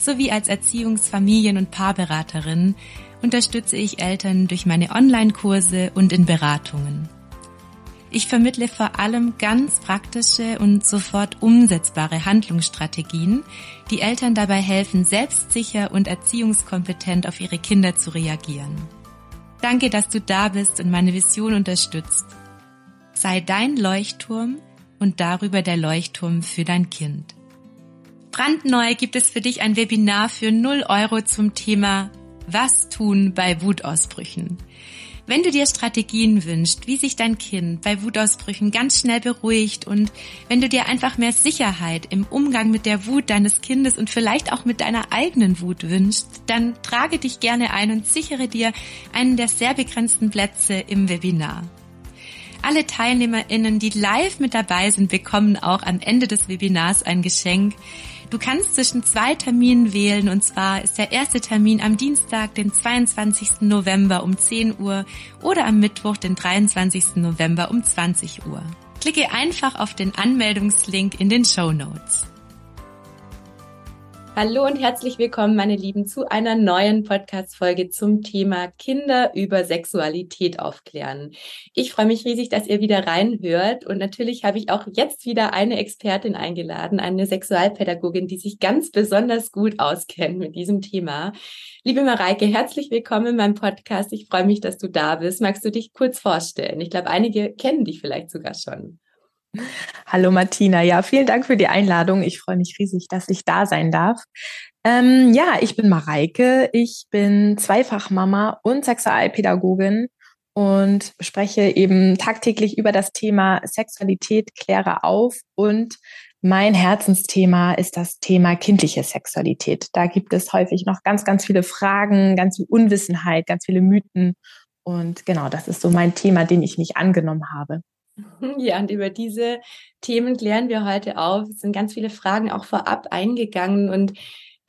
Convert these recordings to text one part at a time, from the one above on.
sowie als Erziehungs-, Familien- und Paarberaterin unterstütze ich Eltern durch meine Online-Kurse und in Beratungen. Ich vermittle vor allem ganz praktische und sofort umsetzbare Handlungsstrategien, die Eltern dabei helfen, selbstsicher und erziehungskompetent auf ihre Kinder zu reagieren. Danke, dass du da bist und meine Vision unterstützt. Sei dein Leuchtturm und darüber der Leuchtturm für dein Kind. Brandneu gibt es für dich ein Webinar für 0 Euro zum Thema Was tun bei Wutausbrüchen. Wenn du dir Strategien wünschst, wie sich dein Kind bei Wutausbrüchen ganz schnell beruhigt und wenn du dir einfach mehr Sicherheit im Umgang mit der Wut deines Kindes und vielleicht auch mit deiner eigenen Wut wünschst, dann trage dich gerne ein und sichere dir einen der sehr begrenzten Plätze im Webinar. Alle TeilnehmerInnen, die live mit dabei sind, bekommen auch am Ende des Webinars ein Geschenk, Du kannst zwischen zwei Terminen wählen und zwar ist der erste Termin am Dienstag, den 22. November um 10 Uhr oder am Mittwoch, den 23. November um 20 Uhr. Klicke einfach auf den Anmeldungslink in den Show Notes. Hallo und herzlich willkommen, meine Lieben, zu einer neuen Podcast-Folge zum Thema Kinder über Sexualität aufklären. Ich freue mich riesig, dass ihr wieder reinhört und natürlich habe ich auch jetzt wieder eine Expertin eingeladen, eine Sexualpädagogin, die sich ganz besonders gut auskennt mit diesem Thema. Liebe Mareike, herzlich willkommen in meinem Podcast. Ich freue mich, dass du da bist. Magst du dich kurz vorstellen? Ich glaube, einige kennen dich vielleicht sogar schon. Hallo Martina, ja, vielen Dank für die Einladung. Ich freue mich riesig, dass ich da sein darf. Ähm, ja, ich bin Mareike, ich bin Zweifachmama und Sexualpädagogin und spreche eben tagtäglich über das Thema Sexualität, kläre auf und mein Herzensthema ist das Thema kindliche Sexualität. Da gibt es häufig noch ganz, ganz viele Fragen, ganz viel Unwissenheit, ganz viele Mythen. Und genau, das ist so mein Thema, den ich mich angenommen habe. Ja, und über diese Themen klären wir heute auf. Es sind ganz viele Fragen auch vorab eingegangen und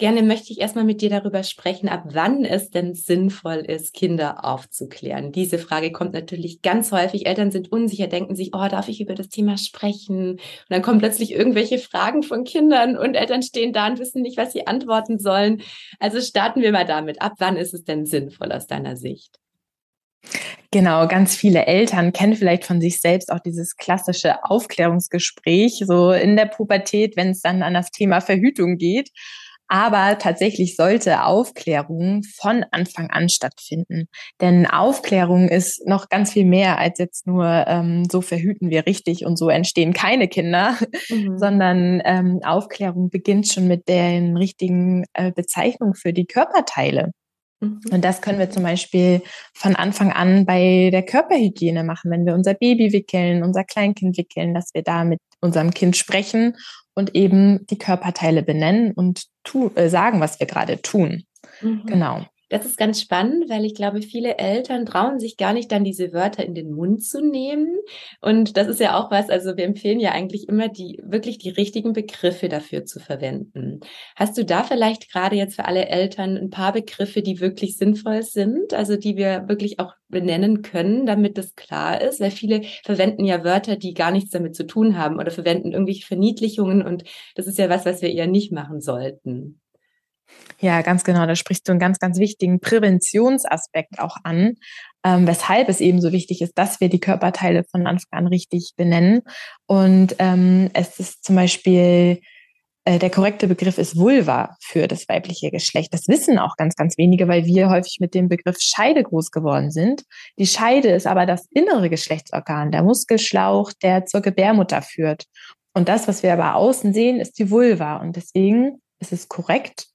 gerne möchte ich erstmal mit dir darüber sprechen, ab wann es denn sinnvoll ist, Kinder aufzuklären. Diese Frage kommt natürlich ganz häufig. Eltern sind unsicher, denken sich, oh, darf ich über das Thema sprechen? Und dann kommen plötzlich irgendwelche Fragen von Kindern und Eltern stehen da und wissen nicht, was sie antworten sollen. Also starten wir mal damit. Ab wann ist es denn sinnvoll aus deiner Sicht? Genau, ganz viele Eltern kennen vielleicht von sich selbst auch dieses klassische Aufklärungsgespräch, so in der Pubertät, wenn es dann an das Thema Verhütung geht. Aber tatsächlich sollte Aufklärung von Anfang an stattfinden. Denn Aufklärung ist noch ganz viel mehr als jetzt nur, ähm, so verhüten wir richtig und so entstehen keine Kinder, mhm. sondern ähm, Aufklärung beginnt schon mit den richtigen äh, Bezeichnungen für die Körperteile. Mhm. Und das können wir zum Beispiel von Anfang an bei der Körperhygiene machen, wenn wir unser Baby wickeln, unser Kleinkind wickeln, dass wir da mit unserem Kind sprechen und eben die Körperteile benennen und tu, äh, sagen, was wir gerade tun. Mhm. Genau. Das ist ganz spannend, weil ich glaube, viele Eltern trauen sich gar nicht dann diese Wörter in den Mund zu nehmen. Und das ist ja auch was, also wir empfehlen ja eigentlich immer die, wirklich die richtigen Begriffe dafür zu verwenden. Hast du da vielleicht gerade jetzt für alle Eltern ein paar Begriffe, die wirklich sinnvoll sind, also die wir wirklich auch benennen können, damit das klar ist? Weil viele verwenden ja Wörter, die gar nichts damit zu tun haben oder verwenden irgendwelche Verniedlichungen und das ist ja was, was wir eher nicht machen sollten. Ja, ganz genau. Da sprichst du einen ganz, ganz wichtigen Präventionsaspekt auch an, ähm, weshalb es eben so wichtig ist, dass wir die Körperteile von Anfang an richtig benennen. Und ähm, es ist zum Beispiel äh, der korrekte Begriff ist Vulva für das weibliche Geschlecht. Das wissen auch ganz, ganz wenige, weil wir häufig mit dem Begriff Scheide groß geworden sind. Die Scheide ist aber das innere Geschlechtsorgan, der Muskelschlauch, der zur Gebärmutter führt. Und das, was wir aber außen sehen, ist die Vulva. Und deswegen ist es korrekt,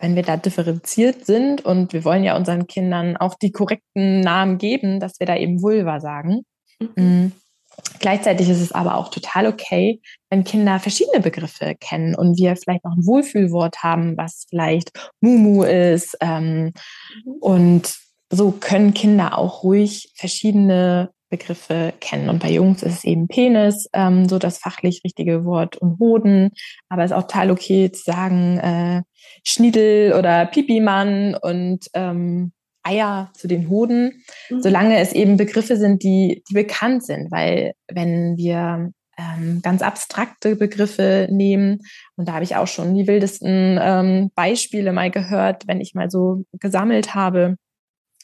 wenn wir da differenziert sind und wir wollen ja unseren Kindern auch die korrekten Namen geben, dass wir da eben Vulva sagen. Mhm. Mm. Gleichzeitig ist es aber auch total okay, wenn Kinder verschiedene Begriffe kennen und wir vielleicht auch ein Wohlfühlwort haben, was vielleicht Mumu ist. Ähm, mhm. Und so können Kinder auch ruhig verschiedene Begriffe kennen. Und bei Jungs ist es eben Penis, ähm, so das fachlich richtige Wort und Hoden. Aber es ist auch total okay zu sagen äh, Schniedel oder Pipimann und ähm, Eier zu den Hoden, mhm. solange es eben Begriffe sind, die, die bekannt sind. Weil wenn wir ähm, ganz abstrakte Begriffe nehmen, und da habe ich auch schon die wildesten ähm, Beispiele mal gehört, wenn ich mal so gesammelt habe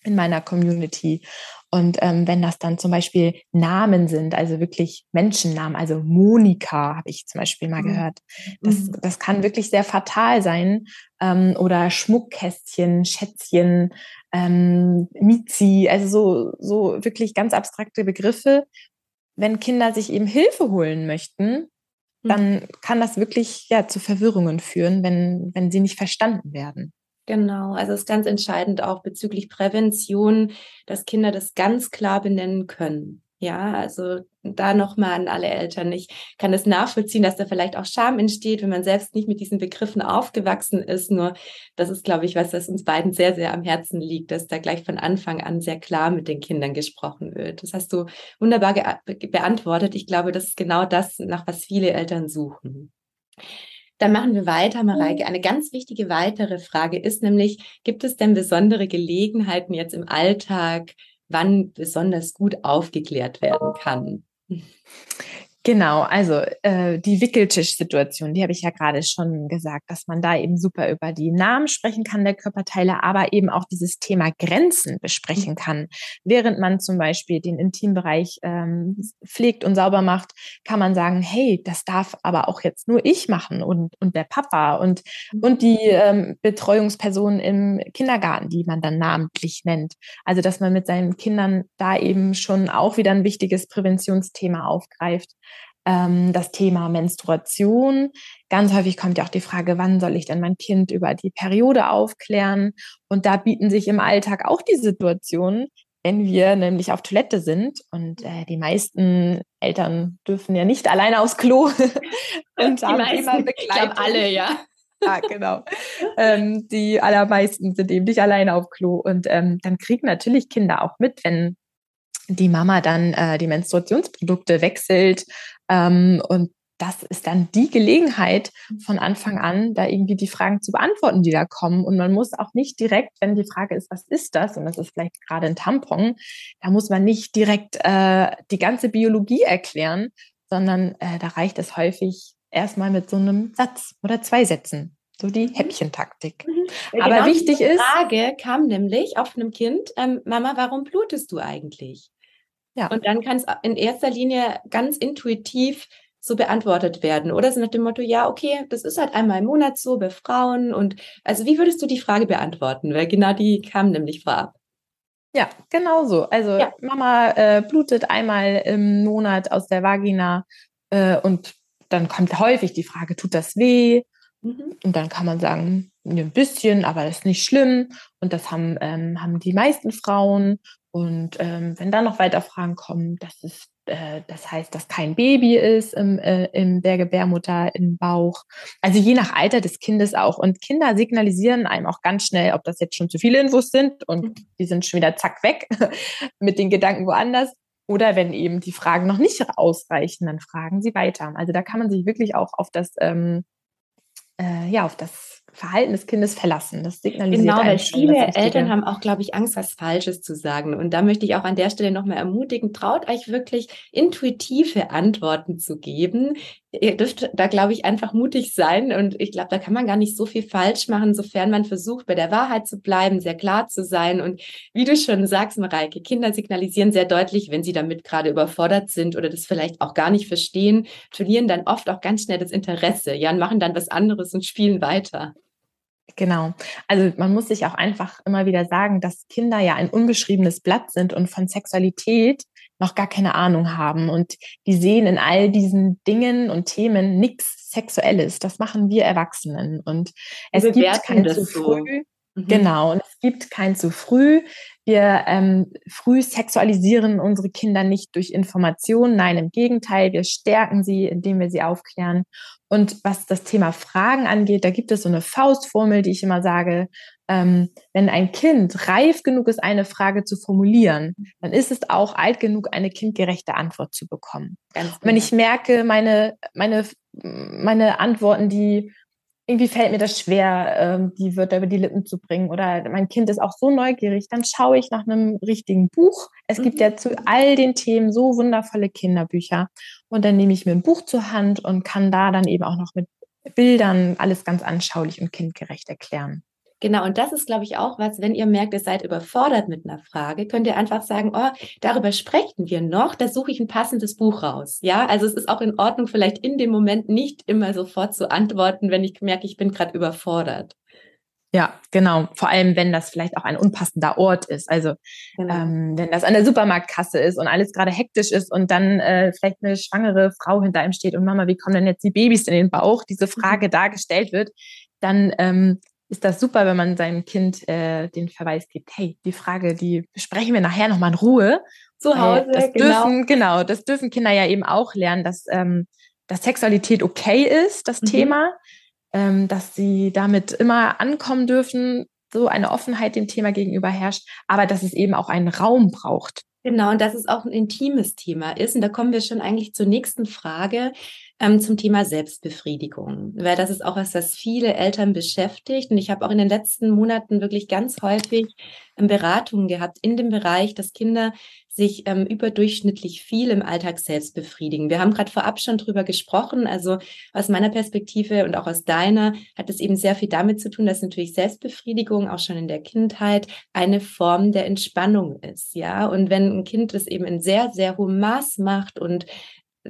in meiner Community. Und ähm, wenn das dann zum Beispiel Namen sind, also wirklich Menschennamen, also Monika habe ich zum Beispiel mal mhm. gehört, das, mhm. das kann wirklich sehr fatal sein. Ähm, oder Schmuckkästchen, Schätzchen, ähm, Mizi, also so, so wirklich ganz abstrakte Begriffe. Wenn Kinder sich eben Hilfe holen möchten, mhm. dann kann das wirklich ja zu Verwirrungen führen, wenn, wenn sie nicht verstanden werden. Genau, also es ist ganz entscheidend auch bezüglich Prävention, dass Kinder das ganz klar benennen können. Ja, also da nochmal an alle Eltern. Ich kann es nachvollziehen, dass da vielleicht auch Scham entsteht, wenn man selbst nicht mit diesen Begriffen aufgewachsen ist. Nur das ist, glaube ich, was, das uns beiden sehr, sehr am Herzen liegt, dass da gleich von Anfang an sehr klar mit den Kindern gesprochen wird. Das hast du wunderbar beantwortet. Ich glaube, das ist genau das, nach was viele Eltern suchen. Dann machen wir weiter, Mareike. Mhm. Eine ganz wichtige weitere Frage ist nämlich, gibt es denn besondere Gelegenheiten jetzt im Alltag, wann besonders gut aufgeklärt werden kann? Genau, also äh, die Wickeltischsituation, die habe ich ja gerade schon gesagt, dass man da eben super über die Namen sprechen kann der Körperteile, aber eben auch dieses Thema Grenzen besprechen mhm. kann. Während man zum Beispiel den Intimbereich ähm, pflegt und sauber macht, kann man sagen, hey, das darf aber auch jetzt nur ich machen und, und der Papa und, mhm. und die ähm, Betreuungsperson im Kindergarten, die man dann namentlich nennt. Also dass man mit seinen Kindern da eben schon auch wieder ein wichtiges Präventionsthema aufgreift ähm, das Thema Menstruation. Ganz häufig kommt ja auch die Frage, wann soll ich denn mein Kind über die Periode aufklären? Und da bieten sich im Alltag auch die Situationen, wenn wir nämlich auf Toilette sind und äh, die meisten Eltern dürfen ja nicht alleine aufs Klo und die haben meisten, immer Begleitung. Ich alle, ja. Ja, genau. ähm, die allermeisten sind eben nicht alleine auf Klo. Und ähm, dann kriegen natürlich Kinder auch mit, wenn die Mama dann äh, die Menstruationsprodukte wechselt ähm, und das ist dann die Gelegenheit von Anfang an, da irgendwie die Fragen zu beantworten, die da kommen. Und man muss auch nicht direkt, wenn die Frage ist, was ist das? Und das ist vielleicht gerade ein Tampon, da muss man nicht direkt äh, die ganze Biologie erklären, sondern äh, da reicht es häufig erstmal mit so einem Satz oder zwei Sätzen. So die mhm. Häppchentaktik. Mhm. Ja, Aber genau wichtig ist. Die Frage kam nämlich auf einem Kind, ähm, Mama, warum blutest du eigentlich? Ja. Und dann kann es in erster Linie ganz intuitiv so beantwortet werden. Oder so nach dem Motto, ja, okay, das ist halt einmal im Monat so bei Frauen. Und also wie würdest du die Frage beantworten? Weil genau die kam nämlich vorab. Ja, genau so. Also ja. Mama äh, blutet einmal im Monat aus der Vagina äh, und dann kommt häufig die Frage, tut das weh? Mhm. Und dann kann man sagen, ein bisschen, aber das ist nicht schlimm. Und das haben, ähm, haben die meisten Frauen. Und ähm, wenn dann noch weiter Fragen kommen, das ist, äh, das heißt, dass kein Baby ist im, äh, in der Gebärmutter, im Bauch. Also je nach Alter des Kindes auch. Und Kinder signalisieren einem auch ganz schnell, ob das jetzt schon zu viele Infos sind und mhm. die sind schon wieder zack weg mit den Gedanken woanders. Oder wenn eben die Fragen noch nicht ausreichen, dann fragen sie weiter. Also da kann man sich wirklich auch auf das, ähm, äh, ja, auf das Verhalten des Kindes verlassen. Das signalisiert Genau, weil schon, viele Eltern haben auch, glaube ich, Angst, was Falsches zu sagen. Und da möchte ich auch an der Stelle nochmal ermutigen, traut euch wirklich intuitive Antworten zu geben. Ihr dürft da, glaube ich, einfach mutig sein. Und ich glaube, da kann man gar nicht so viel falsch machen, sofern man versucht, bei der Wahrheit zu bleiben, sehr klar zu sein. Und wie du schon sagst, Mareike, Kinder signalisieren sehr deutlich, wenn sie damit gerade überfordert sind oder das vielleicht auch gar nicht verstehen, verlieren dann oft auch ganz schnell das Interesse, ja, und machen dann was anderes und spielen weiter. Genau. Also man muss sich auch einfach immer wieder sagen, dass Kinder ja ein unbeschriebenes Blatt sind und von Sexualität noch gar keine Ahnung haben. Und die sehen in all diesen Dingen und Themen nichts Sexuelles. Das machen wir Erwachsenen. Und es gibt kein zu früh. So. Mhm. Genau. Und es gibt kein zu früh. Wir ähm, früh sexualisieren unsere Kinder nicht durch Informationen. Nein, im Gegenteil, wir stärken sie, indem wir sie aufklären. Und was das Thema Fragen angeht, da gibt es so eine Faustformel, die ich immer sage, ähm, wenn ein Kind reif genug ist, eine Frage zu formulieren, dann ist es auch alt genug, eine kindgerechte Antwort zu bekommen. Ganz wenn genau. ich merke, meine, meine, meine Antworten, die irgendwie fällt mir das schwer, ähm, die Wörter über die Lippen zu bringen oder mein Kind ist auch so neugierig, dann schaue ich nach einem richtigen Buch. Es mhm. gibt ja zu all den Themen so wundervolle Kinderbücher und dann nehme ich mir ein Buch zur Hand und kann da dann eben auch noch mit Bildern alles ganz anschaulich und kindgerecht erklären. Genau, und das ist, glaube ich, auch was, wenn ihr merkt, ihr seid überfordert mit einer Frage, könnt ihr einfach sagen, oh, darüber sprechen wir noch, da suche ich ein passendes Buch raus. Ja, also es ist auch in Ordnung, vielleicht in dem Moment nicht immer sofort zu antworten, wenn ich merke, ich bin gerade überfordert. Ja, genau. Vor allem, wenn das vielleicht auch ein unpassender Ort ist. Also genau. ähm, wenn das an der Supermarktkasse ist und alles gerade hektisch ist und dann äh, vielleicht eine schwangere Frau hinter ihm steht und Mama, wie kommen denn jetzt die Babys in den Bauch? Diese Frage mhm. dargestellt wird, dann ähm, ist das super, wenn man seinem Kind äh, den Verweis gibt, hey, die Frage, die besprechen wir nachher nochmal in Ruhe. Zu Hause, das genau. Dürfen, genau, das dürfen Kinder ja eben auch lernen, dass, ähm, dass Sexualität okay ist, das mhm. Thema, ähm, dass sie damit immer ankommen dürfen, so eine Offenheit dem Thema gegenüber herrscht, aber dass es eben auch einen Raum braucht. Genau, und dass es auch ein intimes Thema ist. Und da kommen wir schon eigentlich zur nächsten Frage ähm, zum Thema Selbstbefriedigung, weil das ist auch was, was viele Eltern beschäftigt. Und ich habe auch in den letzten Monaten wirklich ganz häufig ähm, Beratungen gehabt in dem Bereich, dass Kinder sich ähm, überdurchschnittlich viel im Alltag selbst befriedigen. Wir haben gerade vorab schon drüber gesprochen. Also aus meiner Perspektive und auch aus deiner hat es eben sehr viel damit zu tun, dass natürlich Selbstbefriedigung auch schon in der Kindheit eine Form der Entspannung ist. Ja, und wenn ein Kind das eben in sehr, sehr hohem Maß macht und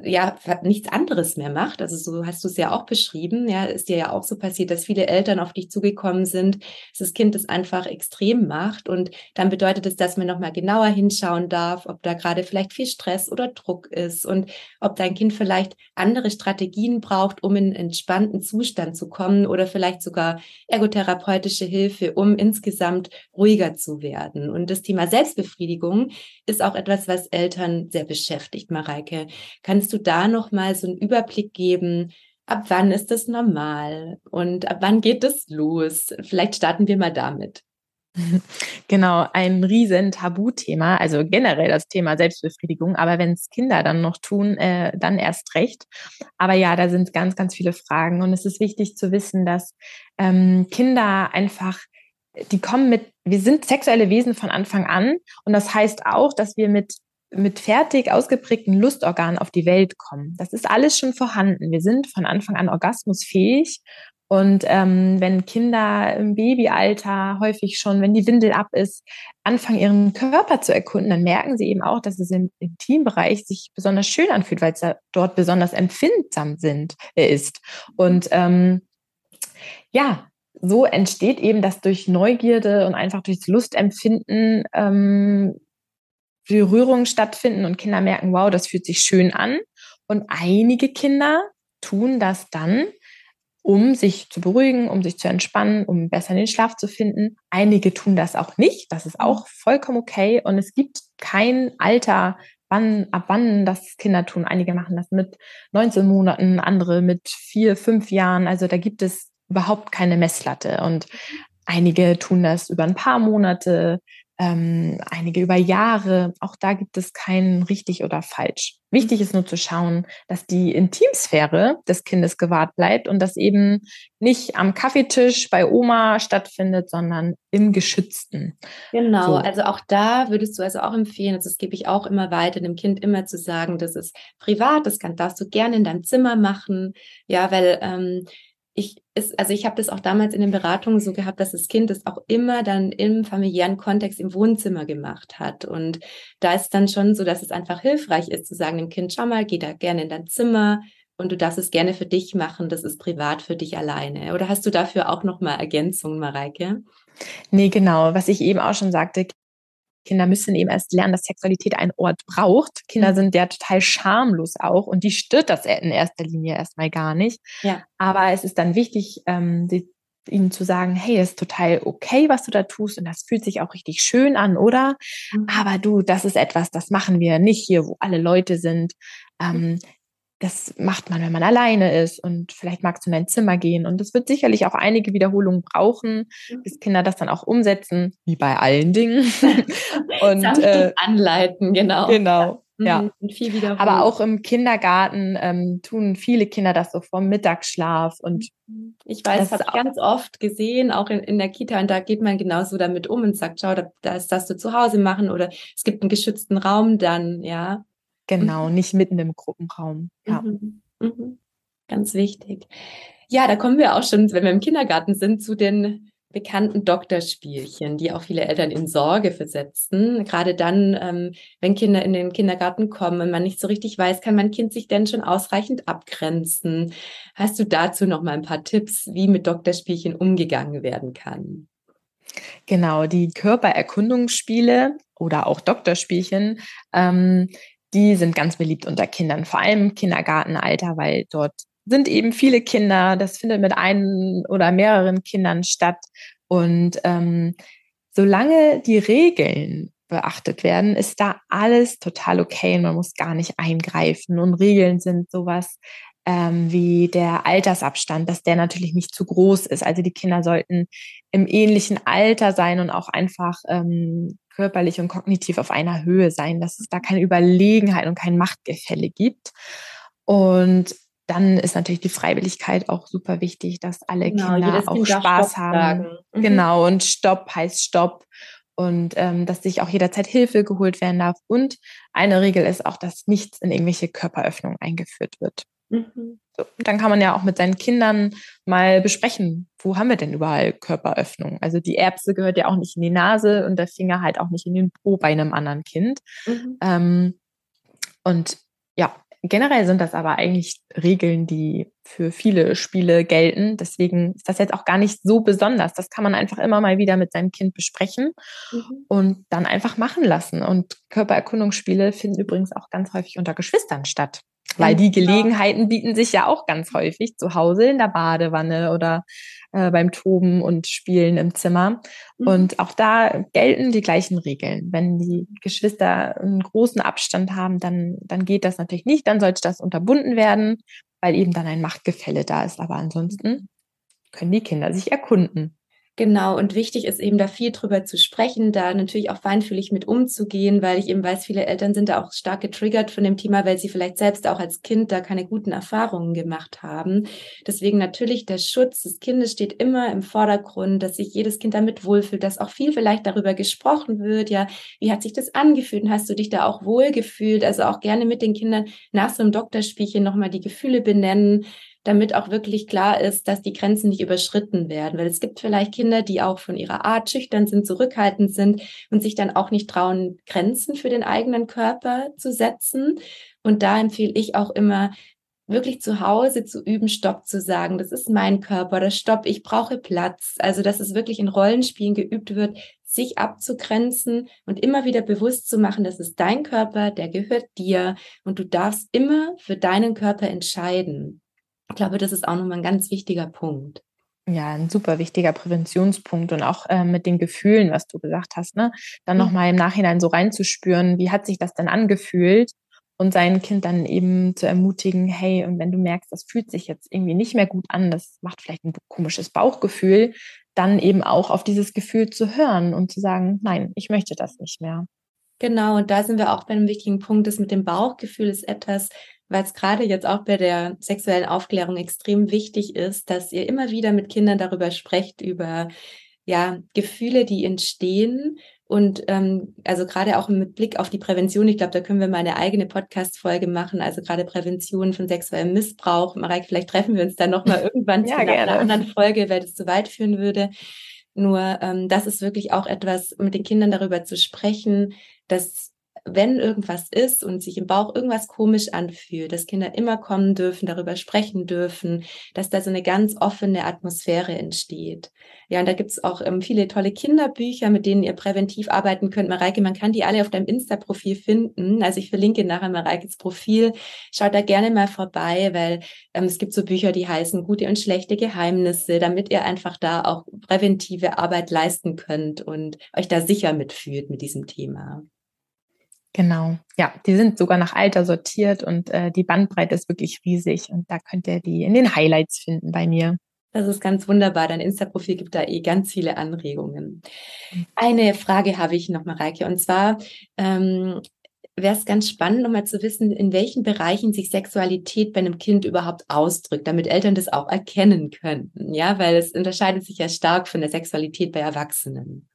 ja nichts anderes mehr macht. Also so hast du es ja auch beschrieben. Ja, ist dir ja auch so passiert, dass viele Eltern auf dich zugekommen sind, dass das Kind es einfach extrem macht und dann bedeutet es, dass man noch mal genauer hinschauen darf, ob da gerade vielleicht viel Stress oder Druck ist und ob dein Kind vielleicht andere Strategien braucht, um in einen entspannten Zustand zu kommen oder vielleicht sogar ergotherapeutische Hilfe, um insgesamt ruhiger zu werden. Und das Thema Selbstbefriedigung ist auch etwas, was Eltern sehr beschäftigt, Mareike. Kannst Kannst du da noch mal so einen Überblick geben? Ab wann ist das normal und ab wann geht es los? Vielleicht starten wir mal damit. Genau, ein riesen Tabuthema, also generell das Thema Selbstbefriedigung, aber wenn es Kinder dann noch tun, äh, dann erst recht. Aber ja, da sind ganz, ganz viele Fragen und es ist wichtig zu wissen, dass ähm, Kinder einfach, die kommen mit, wir sind sexuelle Wesen von Anfang an und das heißt auch, dass wir mit mit fertig ausgeprägten Lustorganen auf die Welt kommen. Das ist alles schon vorhanden. Wir sind von Anfang an orgasmusfähig. Und ähm, wenn Kinder im Babyalter häufig schon, wenn die Windel ab ist, anfangen, ihren Körper zu erkunden, dann merken sie eben auch, dass es im Intimbereich sich besonders schön anfühlt, weil es dort besonders empfindsam sind, äh, ist. Und ähm, ja, so entsteht eben das durch Neugierde und einfach durchs Lustempfinden ähm, Berührungen stattfinden und Kinder merken, wow, das fühlt sich schön an. Und einige Kinder tun das dann, um sich zu beruhigen, um sich zu entspannen, um besser in den Schlaf zu finden. Einige tun das auch nicht. Das ist auch vollkommen okay. Und es gibt kein Alter, wann, ab wann das Kinder tun. Einige machen das mit 19 Monaten, andere mit vier, fünf Jahren. Also da gibt es überhaupt keine Messlatte. Und einige tun das über ein paar Monate, ähm, einige über Jahre. Auch da gibt es kein richtig oder falsch. Wichtig ist nur zu schauen, dass die Intimsphäre des Kindes gewahrt bleibt und das eben nicht am Kaffeetisch bei Oma stattfindet, sondern im Geschützten. Genau, so. also auch da würdest du also auch empfehlen, also das gebe ich auch immer weiter, dem Kind immer zu sagen, das ist privat, das kann, darfst du gerne in deinem Zimmer machen, ja, weil ähm, ist, also ich habe das auch damals in den Beratungen so gehabt, dass das Kind das auch immer dann im familiären Kontext im Wohnzimmer gemacht hat. Und da ist dann schon so, dass es einfach hilfreich ist zu sagen dem Kind, schau mal, geh da gerne in dein Zimmer und du darfst es gerne für dich machen, das ist privat für dich alleine. Oder hast du dafür auch nochmal Ergänzungen, Mareike? Nee, genau. Was ich eben auch schon sagte, Kinder müssen eben erst lernen, dass Sexualität einen Ort braucht. Kinder mhm. sind ja total schamlos auch und die stört das in erster Linie erstmal gar nicht. Ja. Aber es ist dann wichtig, ähm, die ihnen zu sagen, hey, es ist total okay, was du da tust und das fühlt sich auch richtig schön an, oder? Mhm. Aber du, das ist etwas, das machen wir nicht hier, wo alle Leute sind. Ähm, das macht man, wenn man alleine ist und vielleicht magst du in dein Zimmer gehen. Und es wird sicherlich auch einige Wiederholungen brauchen, mhm. bis Kinder das dann auch umsetzen, wie bei allen Dingen. und äh, anleiten, genau. Genau. Ja, mhm. viel aber auch im Kindergarten ähm, tun viele Kinder das so vorm Mittagsschlaf und mhm. ich weiß, das habe ich ganz oft gesehen, auch in, in der Kita und da geht man genauso damit um und sagt, schau, da, das darfst du zu Hause machen oder es gibt einen geschützten Raum dann, ja. Genau, mhm. nicht mitten im Gruppenraum. Ja. Mhm. Mhm. Ganz wichtig. Ja, da kommen wir auch schon, wenn wir im Kindergarten sind, zu den bekannten Doktorspielchen, die auch viele Eltern in Sorge versetzen. Gerade dann, ähm, wenn Kinder in den Kindergarten kommen und man nicht so richtig weiß, kann mein Kind sich denn schon ausreichend abgrenzen? Hast du dazu noch mal ein paar Tipps, wie mit Doktorspielchen umgegangen werden kann? Genau, die Körpererkundungsspiele oder auch Doktorspielchen, ähm, die sind ganz beliebt unter Kindern, vor allem im Kindergartenalter, weil dort sind eben viele Kinder, das findet mit einem oder mehreren Kindern statt. Und ähm, solange die Regeln beachtet werden, ist da alles total okay und man muss gar nicht eingreifen. Und Regeln sind sowas ähm, wie der Altersabstand, dass der natürlich nicht zu groß ist. Also die Kinder sollten im ähnlichen Alter sein und auch einfach ähm, körperlich und kognitiv auf einer Höhe sein, dass es da keine Überlegenheit und kein Machtgefälle gibt. Und dann ist natürlich die Freiwilligkeit auch super wichtig, dass alle genau, Kinder auch kind Spaß haben. Mhm. Genau, und Stopp heißt Stopp. Und ähm, dass sich auch jederzeit Hilfe geholt werden darf. Und eine Regel ist auch, dass nichts in irgendwelche Körperöffnungen eingeführt wird. Mhm. So, dann kann man ja auch mit seinen Kindern mal besprechen, wo haben wir denn überall Körperöffnungen? Also die Erbse gehört ja auch nicht in die Nase und der Finger halt auch nicht in den Po bei einem anderen Kind. Mhm. Ähm, und ja, Generell sind das aber eigentlich Regeln, die für viele Spiele gelten. Deswegen ist das jetzt auch gar nicht so besonders. Das kann man einfach immer mal wieder mit seinem Kind besprechen mhm. und dann einfach machen lassen. Und Körpererkundungsspiele finden übrigens auch ganz häufig unter Geschwistern statt. Weil die genau. Gelegenheiten bieten sich ja auch ganz häufig zu Hause in der Badewanne oder äh, beim Toben und Spielen im Zimmer. Mhm. Und auch da gelten die gleichen Regeln. Wenn die Geschwister einen großen Abstand haben, dann, dann geht das natürlich nicht. Dann sollte das unterbunden werden, weil eben dann ein Machtgefälle da ist. Aber ansonsten können die Kinder sich erkunden. Genau, und wichtig ist eben da viel drüber zu sprechen, da natürlich auch feinfühlig mit umzugehen, weil ich eben weiß, viele Eltern sind da auch stark getriggert von dem Thema, weil sie vielleicht selbst auch als Kind da keine guten Erfahrungen gemacht haben. Deswegen natürlich der Schutz des Kindes steht immer im Vordergrund, dass sich jedes Kind damit wohlfühlt, dass auch viel vielleicht darüber gesprochen wird. Ja, wie hat sich das angefühlt? Hast du dich da auch wohlgefühlt? Also auch gerne mit den Kindern nach so einem Doktorspielchen nochmal die Gefühle benennen damit auch wirklich klar ist, dass die Grenzen nicht überschritten werden. Weil es gibt vielleicht Kinder, die auch von ihrer Art schüchtern sind, zurückhaltend sind und sich dann auch nicht trauen, Grenzen für den eigenen Körper zu setzen. Und da empfehle ich auch immer, wirklich zu Hause zu üben, Stopp zu sagen. Das ist mein Körper oder Stopp, ich brauche Platz. Also, dass es wirklich in Rollenspielen geübt wird, sich abzugrenzen und immer wieder bewusst zu machen, das ist dein Körper, der gehört dir und du darfst immer für deinen Körper entscheiden. Ich glaube, das ist auch nochmal ein ganz wichtiger Punkt. Ja, ein super wichtiger Präventionspunkt und auch äh, mit den Gefühlen, was du gesagt hast, ne? Dann mhm. nochmal im Nachhinein so reinzuspüren, wie hat sich das denn angefühlt? Und sein Kind dann eben zu ermutigen, hey, und wenn du merkst, das fühlt sich jetzt irgendwie nicht mehr gut an, das macht vielleicht ein komisches Bauchgefühl, dann eben auch auf dieses Gefühl zu hören und zu sagen, nein, ich möchte das nicht mehr. Genau, und da sind wir auch bei einem wichtigen Punkt, das mit dem Bauchgefühl ist etwas, weil es gerade jetzt auch bei der sexuellen Aufklärung extrem wichtig ist, dass ihr immer wieder mit Kindern darüber sprecht, über ja, Gefühle, die entstehen. Und ähm, also gerade auch mit Blick auf die Prävention, ich glaube, da können wir mal eine eigene Podcast-Folge machen, also gerade Prävention von sexuellem Missbrauch. Mareike, vielleicht treffen wir uns dann nochmal irgendwann ja, zu einer, einer anderen Folge, weil das zu weit führen würde. Nur ähm, das ist wirklich auch etwas, mit den Kindern darüber zu sprechen, dass wenn irgendwas ist und sich im Bauch irgendwas komisch anfühlt, dass Kinder immer kommen dürfen, darüber sprechen dürfen, dass da so eine ganz offene Atmosphäre entsteht. Ja, und da gibt's auch ähm, viele tolle Kinderbücher, mit denen ihr präventiv arbeiten könnt. Mareike, man kann die alle auf deinem Insta-Profil finden. Also ich verlinke nachher Mareikes Profil. Schaut da gerne mal vorbei, weil ähm, es gibt so Bücher, die heißen Gute und schlechte Geheimnisse, damit ihr einfach da auch präventive Arbeit leisten könnt und euch da sicher mitfühlt mit diesem Thema. Genau, ja, die sind sogar nach Alter sortiert und äh, die Bandbreite ist wirklich riesig und da könnt ihr die in den Highlights finden bei mir. Das ist ganz wunderbar. Dein Insta-Profil gibt da eh ganz viele Anregungen. Eine Frage habe ich noch, Mareike, und zwar ähm, wäre es ganz spannend, nochmal zu wissen, in welchen Bereichen sich Sexualität bei einem Kind überhaupt ausdrückt, damit Eltern das auch erkennen könnten. Ja, weil es unterscheidet sich ja stark von der Sexualität bei Erwachsenen.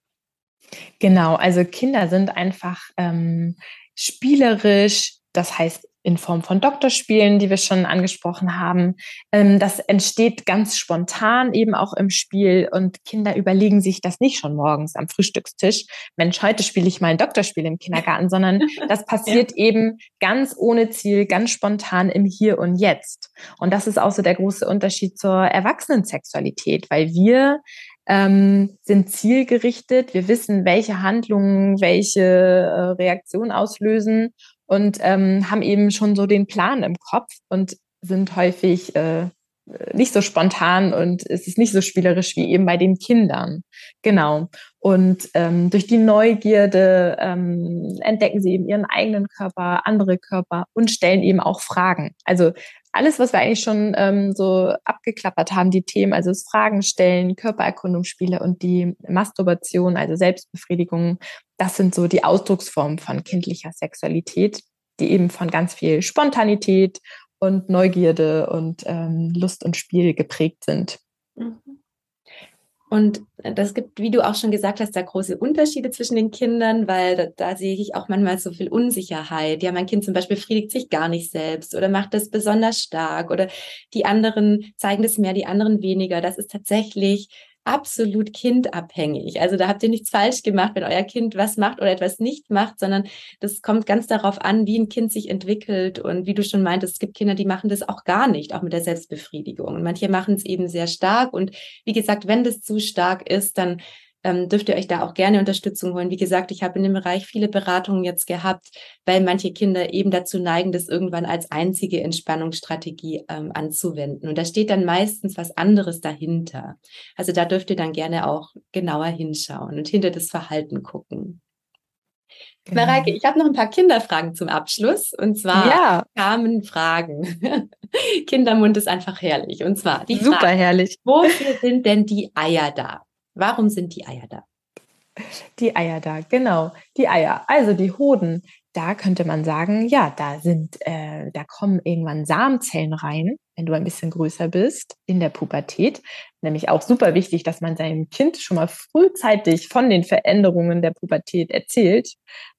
Genau, also Kinder sind einfach ähm, spielerisch, das heißt in Form von Doktorspielen, die wir schon angesprochen haben. Ähm, das entsteht ganz spontan eben auch im Spiel und Kinder überlegen sich das nicht schon morgens am Frühstückstisch. Mensch, heute spiele ich mal ein Doktorspiel im Kindergarten, sondern das passiert ja. eben ganz ohne Ziel, ganz spontan im Hier und Jetzt. Und das ist auch so der große Unterschied zur Erwachsenensexualität, weil wir ähm, sind zielgerichtet. Wir wissen, welche Handlungen welche äh, Reaktion auslösen und ähm, haben eben schon so den Plan im Kopf und sind häufig äh, nicht so spontan und es ist nicht so spielerisch wie eben bei den Kindern. Genau. Und ähm, durch die Neugierde ähm, entdecken sie eben ihren eigenen Körper, andere Körper und stellen eben auch Fragen. Also alles, was wir eigentlich schon ähm, so abgeklappert haben, die Themen, also das Fragen stellen, Körpererkundungsspiele und die Masturbation, also Selbstbefriedigung, das sind so die Ausdrucksformen von kindlicher Sexualität, die eben von ganz viel Spontanität und Neugierde und ähm, Lust und Spiel geprägt sind. Mhm. Und das gibt, wie du auch schon gesagt hast, da große Unterschiede zwischen den Kindern, weil da, da, sehe ich auch manchmal so viel Unsicherheit. Ja, mein Kind zum Beispiel befriedigt sich gar nicht selbst oder macht das besonders stark oder die anderen zeigen das mehr, die anderen weniger. Das ist tatsächlich absolut kindabhängig. Also da habt ihr nichts falsch gemacht, wenn euer Kind was macht oder etwas nicht macht, sondern das kommt ganz darauf an, wie ein Kind sich entwickelt. Und wie du schon meintest, es gibt Kinder, die machen das auch gar nicht, auch mit der Selbstbefriedigung. Und manche machen es eben sehr stark. Und wie gesagt, wenn das zu stark ist, dann ähm, dürft ihr euch da auch gerne Unterstützung holen. Wie gesagt, ich habe in dem Bereich viele Beratungen jetzt gehabt, weil manche Kinder eben dazu neigen, das irgendwann als einzige Entspannungsstrategie ähm, anzuwenden. Und da steht dann meistens was anderes dahinter. Also da dürft ihr dann gerne auch genauer hinschauen und hinter das Verhalten gucken. Genau. Mareike, ich habe noch ein paar Kinderfragen zum Abschluss. Und zwar ja. kamen Fragen. Kindermund ist einfach herrlich. Und zwar die Super Frage, herrlich. Wofür sind denn die Eier da? Warum sind die Eier da? Die Eier da, genau. Die Eier, also die Hoden. Da könnte man sagen, ja, da sind, äh, da kommen irgendwann Samenzellen rein, wenn du ein bisschen größer bist in der Pubertät. Nämlich auch super wichtig, dass man seinem Kind schon mal frühzeitig von den Veränderungen der Pubertät erzählt.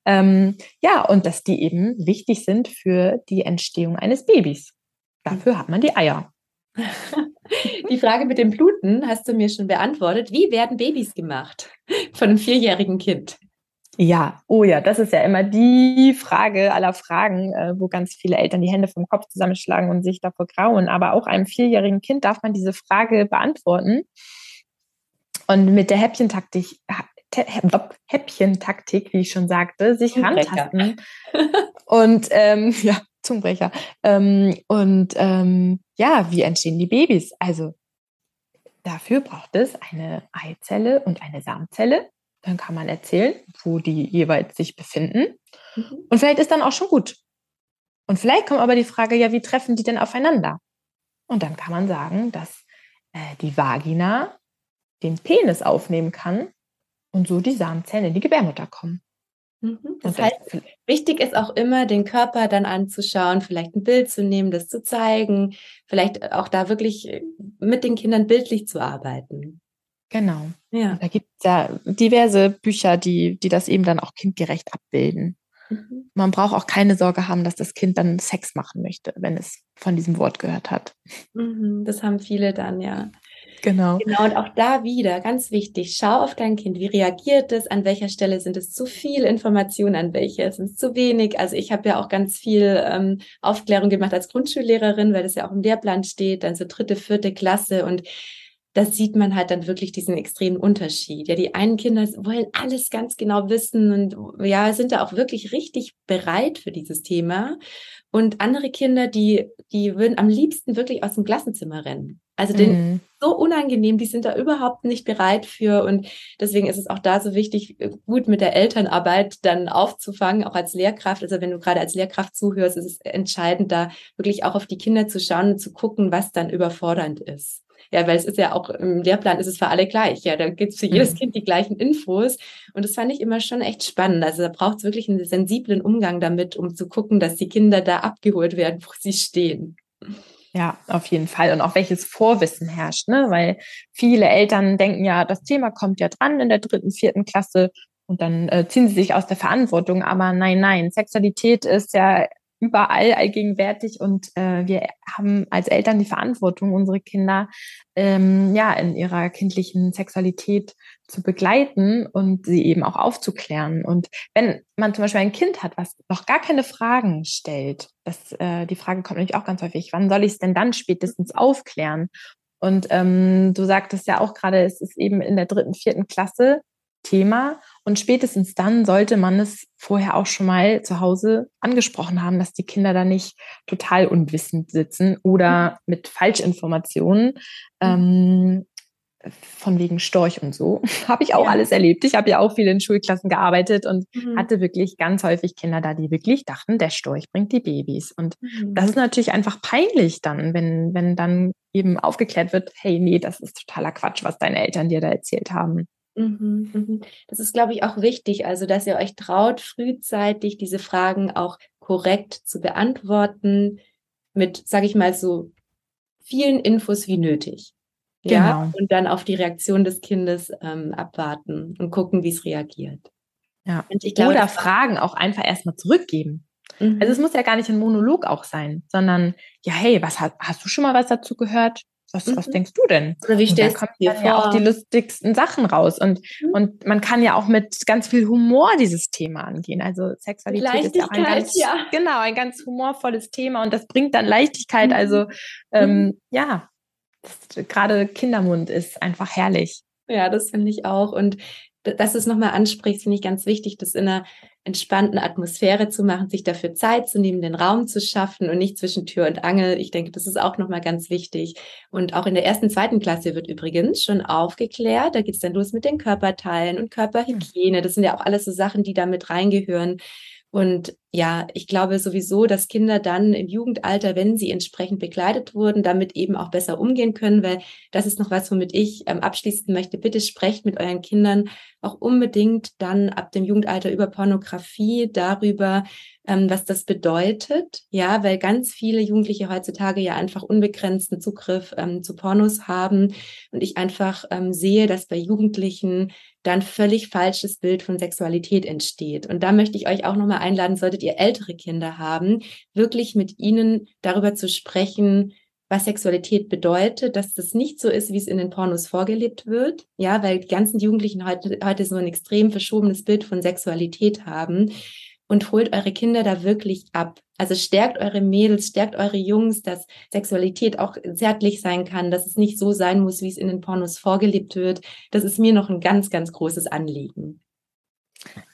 Ähm, ja, und dass die eben wichtig sind für die Entstehung eines Babys. Dafür hat man die Eier. Die Frage mit dem Bluten hast du mir schon beantwortet. Wie werden Babys gemacht von einem vierjährigen Kind? Ja, oh ja, das ist ja immer die Frage aller Fragen, äh, wo ganz viele Eltern die Hände vom Kopf zusammenschlagen und sich davor grauen. Aber auch einem vierjährigen Kind darf man diese Frage beantworten. Und mit der Häppchentaktik, Häppchentaktik, wie ich schon sagte, sich rantasten. und ähm, ja, Zungenbrecher. Ähm, und ähm, ja, wie entstehen die Babys? Also dafür braucht es eine Eizelle und eine Samenzelle. Dann kann man erzählen, wo die jeweils sich befinden. Mhm. Und vielleicht ist dann auch schon gut. Und vielleicht kommt aber die Frage, ja, wie treffen die denn aufeinander? Und dann kann man sagen, dass äh, die Vagina den Penis aufnehmen kann und so die Samenzellen in die Gebärmutter kommen. Mhm. Das heißt, wichtig ist auch immer, den Körper dann anzuschauen, vielleicht ein Bild zu nehmen, das zu zeigen, vielleicht auch da wirklich äh, mit den Kindern bildlich zu arbeiten. Genau. Ja. Da gibt es ja diverse Bücher, die, die das eben dann auch kindgerecht abbilden. Mhm. Man braucht auch keine Sorge haben, dass das Kind dann Sex machen möchte, wenn es von diesem Wort gehört hat. Mhm, das haben viele dann, ja. Genau. Genau, und auch da wieder, ganz wichtig, schau auf dein Kind, wie reagiert es, an welcher Stelle sind es zu viel Informationen, an welcher sind es zu wenig. Also ich habe ja auch ganz viel ähm, Aufklärung gemacht als Grundschullehrerin, weil das ja auch im Lehrplan steht, dann so dritte, vierte Klasse und das sieht man halt dann wirklich diesen extremen Unterschied. Ja, die einen Kinder wollen alles ganz genau wissen und ja, sind da auch wirklich richtig bereit für dieses Thema. Und andere Kinder, die, die würden am liebsten wirklich aus dem Klassenzimmer rennen. Also den mhm. so unangenehm, die sind da überhaupt nicht bereit für. Und deswegen ist es auch da so wichtig, gut mit der Elternarbeit dann aufzufangen, auch als Lehrkraft. Also wenn du gerade als Lehrkraft zuhörst, ist es entscheidend, da wirklich auch auf die Kinder zu schauen und zu gucken, was dann überfordernd ist. Ja, weil es ist ja auch im Lehrplan ist es für alle gleich. Ja, da gibt es für jedes mhm. Kind die gleichen Infos. Und das fand ich immer schon echt spannend. Also da braucht es wirklich einen sensiblen Umgang damit, um zu gucken, dass die Kinder da abgeholt werden, wo sie stehen. Ja, auf jeden Fall. Und auch welches Vorwissen herrscht, ne? Weil viele Eltern denken ja, das Thema kommt ja dran in der dritten, vierten Klasse und dann äh, ziehen sie sich aus der Verantwortung. Aber nein, nein, Sexualität ist ja überall allgegenwärtig und äh, wir haben als Eltern die Verantwortung, unsere Kinder ähm, ja in ihrer kindlichen Sexualität zu begleiten und sie eben auch aufzuklären. Und wenn man zum Beispiel ein Kind hat, was noch gar keine Fragen stellt, das, äh, die Frage kommt nämlich auch ganz häufig, wann soll ich es denn dann spätestens aufklären? Und ähm, du sagtest ja auch gerade, es ist eben in der dritten, vierten Klasse Thema. Und spätestens dann sollte man es vorher auch schon mal zu Hause angesprochen haben, dass die Kinder da nicht total unwissend sitzen oder mhm. mit Falschinformationen. Ähm, von wegen Storch und so. habe ich auch ja. alles erlebt. Ich habe ja auch viel in Schulklassen gearbeitet und mhm. hatte wirklich ganz häufig Kinder da, die wirklich dachten, der Storch bringt die Babys. Und mhm. das ist natürlich einfach peinlich dann, wenn, wenn dann eben aufgeklärt wird, hey, nee, das ist totaler Quatsch, was deine Eltern dir da erzählt haben. Mhm, mhm. Das ist, glaube ich, auch wichtig, also dass ihr euch traut, frühzeitig diese Fragen auch korrekt zu beantworten, mit, sage ich mal, so vielen Infos wie nötig. Genau. Ja, und dann auf die Reaktion des Kindes ähm, abwarten und gucken, wie es reagiert. Ja. Glaube, Oder Fragen auch einfach erstmal zurückgeben. Mhm. Also es muss ja gar nicht ein Monolog auch sein, sondern ja, hey, was hast, hast du schon mal was dazu gehört? Was, mhm. was denkst du denn? Oder wie stellst du dir vor? ja auch die lustigsten Sachen raus. Und, mhm. und man kann ja auch mit ganz viel Humor dieses Thema angehen. Also Sexualität ist ja auch ein ganz, ja. genau, ein ganz humorvolles Thema und das bringt dann Leichtigkeit. Mhm. Also ähm, mhm. ja, gerade Kindermund ist einfach herrlich. Ja, das finde ich auch. Und dass du es nochmal ansprichst, finde ich ganz wichtig, das in einer entspannten Atmosphäre zu machen, sich dafür Zeit zu nehmen, den Raum zu schaffen und nicht zwischen Tür und Angel. Ich denke, das ist auch nochmal ganz wichtig. Und auch in der ersten, zweiten Klasse wird übrigens schon aufgeklärt. Da geht es dann los mit den Körperteilen und Körperhygiene. Das sind ja auch alles so Sachen, die da mit reingehören. Und ja, ich glaube sowieso, dass Kinder dann im Jugendalter, wenn sie entsprechend begleitet wurden, damit eben auch besser umgehen können, weil das ist noch was, womit ich ähm, abschließen möchte. Bitte sprecht mit euren Kindern auch unbedingt dann ab dem Jugendalter über Pornografie, darüber, ähm, was das bedeutet. Ja, weil ganz viele Jugendliche heutzutage ja einfach unbegrenzten Zugriff ähm, zu Pornos haben und ich einfach ähm, sehe, dass bei Jugendlichen dann völlig falsches Bild von Sexualität entsteht. Und da möchte ich euch auch nochmal einladen, solltet ihr ältere Kinder haben, wirklich mit ihnen darüber zu sprechen, was Sexualität bedeutet, dass das nicht so ist, wie es in den Pornos vorgelebt wird. Ja, weil die ganzen Jugendlichen heute, heute so ein extrem verschobenes Bild von Sexualität haben und holt eure Kinder da wirklich ab. Also stärkt eure Mädels, stärkt eure Jungs, dass Sexualität auch zärtlich sein kann, dass es nicht so sein muss, wie es in den Pornos vorgelebt wird. Das ist mir noch ein ganz, ganz großes Anliegen.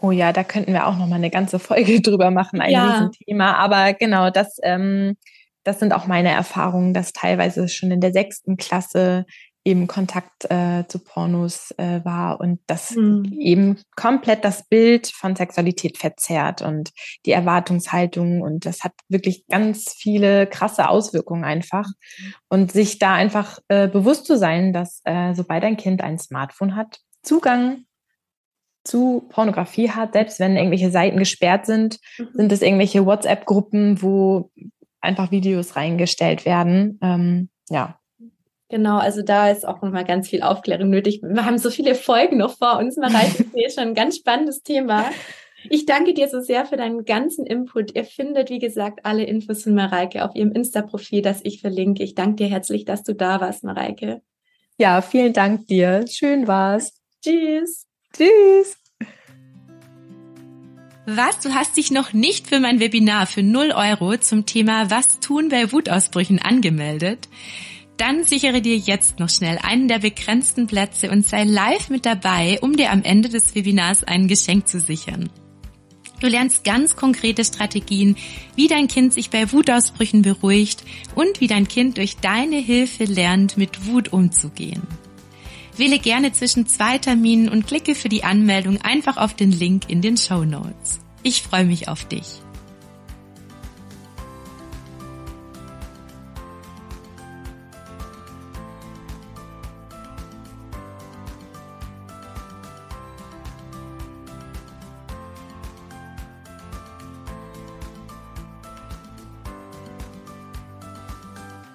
Oh ja, da könnten wir auch noch mal eine ganze Folge drüber machen, ein ja. Riesenthema. Aber genau, das, ähm, das sind auch meine Erfahrungen, dass teilweise schon in der sechsten Klasse eben Kontakt äh, zu Pornos äh, war und das mhm. eben komplett das Bild von Sexualität verzerrt und die Erwartungshaltung und das hat wirklich ganz viele krasse Auswirkungen einfach und sich da einfach äh, bewusst zu sein, dass äh, sobald ein Kind ein Smartphone hat, Zugang zu Pornografie hat, selbst wenn irgendwelche Seiten gesperrt sind, mhm. sind es irgendwelche WhatsApp-Gruppen, wo einfach Videos reingestellt werden. Ähm, ja, Genau, also da ist auch nochmal ganz viel Aufklärung nötig. Wir haben so viele Folgen noch vor uns. Mareike, das ist schon ein ganz spannendes Thema. Ich danke dir so sehr für deinen ganzen Input. Ihr findet, wie gesagt, alle Infos von Mareike auf ihrem Insta-Profil, das ich verlinke. Ich danke dir herzlich, dass du da warst, Mareike. Ja, vielen Dank dir. Schön war's. Tschüss. Tschüss. Was, du hast dich noch nicht für mein Webinar für 0 Euro zum Thema Was tun bei Wutausbrüchen angemeldet? Dann sichere dir jetzt noch schnell einen der begrenzten Plätze und sei live mit dabei, um dir am Ende des Webinars ein Geschenk zu sichern. Du lernst ganz konkrete Strategien, wie dein Kind sich bei Wutausbrüchen beruhigt und wie dein Kind durch deine Hilfe lernt, mit Wut umzugehen. Wähle gerne zwischen zwei Terminen und klicke für die Anmeldung einfach auf den Link in den Show Notes. Ich freue mich auf dich.